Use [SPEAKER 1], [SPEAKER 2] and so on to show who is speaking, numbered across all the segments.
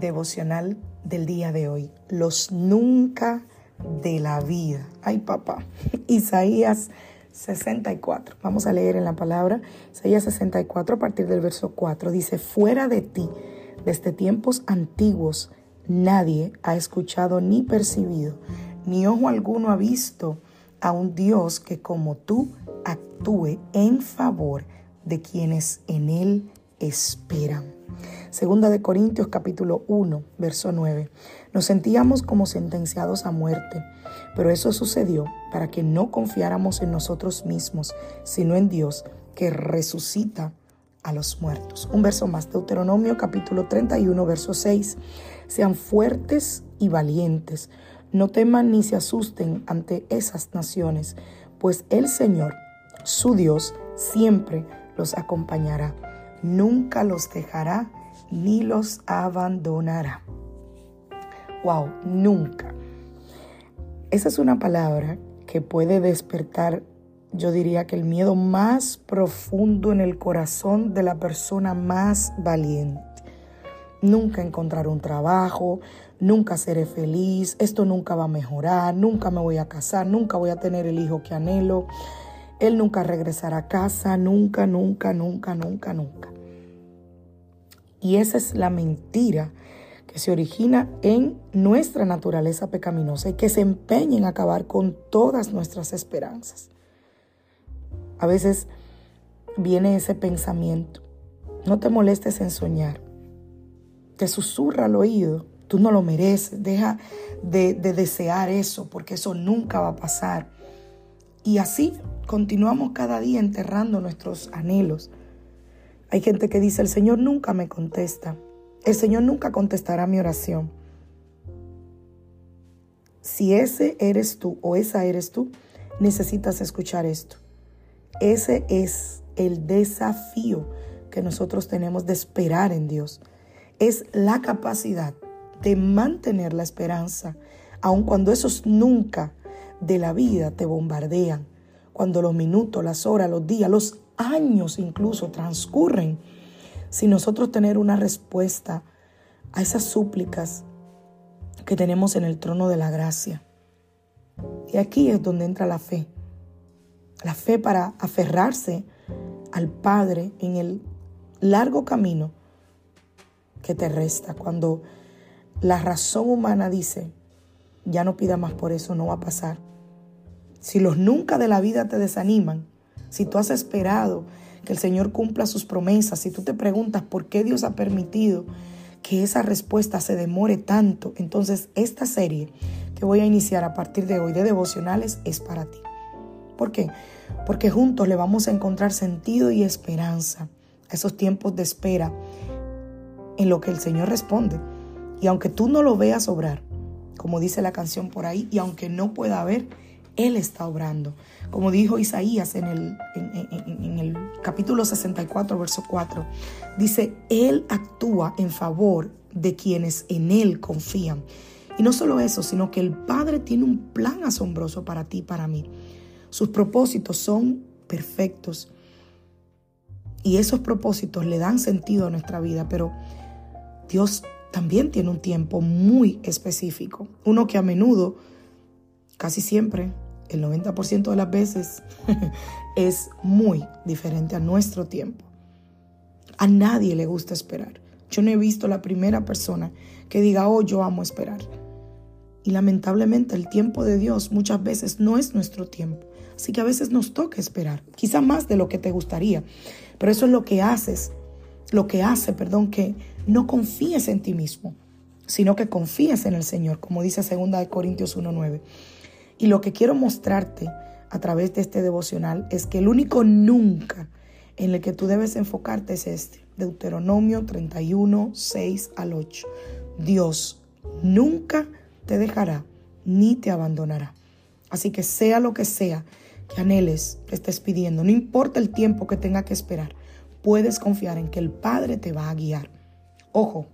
[SPEAKER 1] Devocional del día de hoy. Los nunca de la vida. Ay, papá. Isaías 64. Vamos a leer en la palabra. Isaías 64 a partir del verso 4. Dice, fuera de ti, desde tiempos antiguos, nadie ha escuchado ni percibido, ni ojo alguno ha visto a un Dios que como tú actúe en favor de quienes en Él esperan. Segunda de Corintios capítulo 1, verso 9. Nos sentíamos como sentenciados a muerte, pero eso sucedió para que no confiáramos en nosotros mismos, sino en Dios que resucita a los muertos. Un verso más, Deuteronomio capítulo 31, verso 6. Sean fuertes y valientes, no teman ni se asusten ante esas naciones, pues el Señor, su Dios, siempre los acompañará. Nunca los dejará ni los abandonará. Wow, nunca. Esa es una palabra que puede despertar, yo diría que el miedo más profundo en el corazón de la persona más valiente. Nunca encontrar un trabajo, nunca seré feliz, esto nunca va a mejorar, nunca me voy a casar, nunca voy a tener el hijo que anhelo, él nunca regresará a casa, nunca, nunca, nunca, nunca, nunca. Y esa es la mentira que se origina en nuestra naturaleza pecaminosa y que se empeña en acabar con todas nuestras esperanzas. A veces viene ese pensamiento, no te molestes en soñar, te susurra al oído, tú no lo mereces, deja de, de desear eso porque eso nunca va a pasar. Y así continuamos cada día enterrando nuestros anhelos, hay gente que dice, el Señor nunca me contesta. El Señor nunca contestará mi oración. Si ese eres tú o esa eres tú, necesitas escuchar esto. Ese es el desafío que nosotros tenemos de esperar en Dios. Es la capacidad de mantener la esperanza, aun cuando esos nunca de la vida te bombardean, cuando los minutos, las horas, los días, los años incluso transcurren sin nosotros tener una respuesta a esas súplicas que tenemos en el trono de la gracia. Y aquí es donde entra la fe. La fe para aferrarse al Padre en el largo camino que te resta. Cuando la razón humana dice, ya no pida más por eso, no va a pasar. Si los nunca de la vida te desaniman, si tú has esperado que el Señor cumpla sus promesas, si tú te preguntas por qué Dios ha permitido que esa respuesta se demore tanto, entonces esta serie que voy a iniciar a partir de hoy de devocionales es para ti. ¿Por qué? Porque juntos le vamos a encontrar sentido y esperanza a esos tiempos de espera en lo que el Señor responde. Y aunque tú no lo veas obrar, como dice la canción por ahí, y aunque no pueda haber, Él está obrando. Como dijo Isaías en el, capítulo 64, verso 4, dice, Él actúa en favor de quienes en Él confían. Y no solo eso, sino que el Padre tiene un plan asombroso para ti y para mí. Sus propósitos son perfectos. Y esos propósitos le dan sentido a nuestra vida, pero Dios también tiene un tiempo muy específico. Uno que a menudo, casi siempre, el 90% de las veces es muy diferente a nuestro tiempo. A nadie le gusta esperar. Yo no he visto la primera persona que diga, oh, yo amo esperar. Y lamentablemente el tiempo de Dios muchas veces no es nuestro tiempo. Así que a veces nos toca esperar, quizá más de lo que te gustaría. Pero eso es lo que haces, lo que hace, perdón, que no confíes en ti mismo. sino que confíes en el Señor, como dice 2 Corintios 1.9. Y lo que quiero mostrarte a través de este devocional es que el único nunca en el que tú debes enfocarte es este, Deuteronomio 31, 6 al 8. Dios nunca te dejará ni te abandonará. Así que sea lo que sea que anheles, que estés pidiendo, no importa el tiempo que tenga que esperar, puedes confiar en que el Padre te va a guiar. Ojo,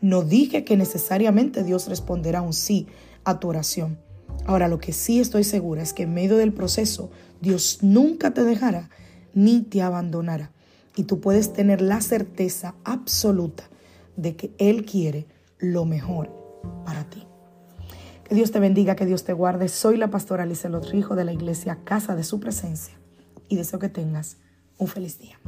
[SPEAKER 1] no dije que necesariamente Dios responderá un sí a tu oración. Ahora, lo que sí estoy segura es que en medio del proceso, Dios nunca te dejará ni te abandonará. Y tú puedes tener la certeza absoluta de que Él quiere lo mejor para ti. Que Dios te bendiga, que Dios te guarde. Soy la pastora Alicia Lotrijo de la iglesia Casa de Su Presencia y deseo que tengas un feliz día.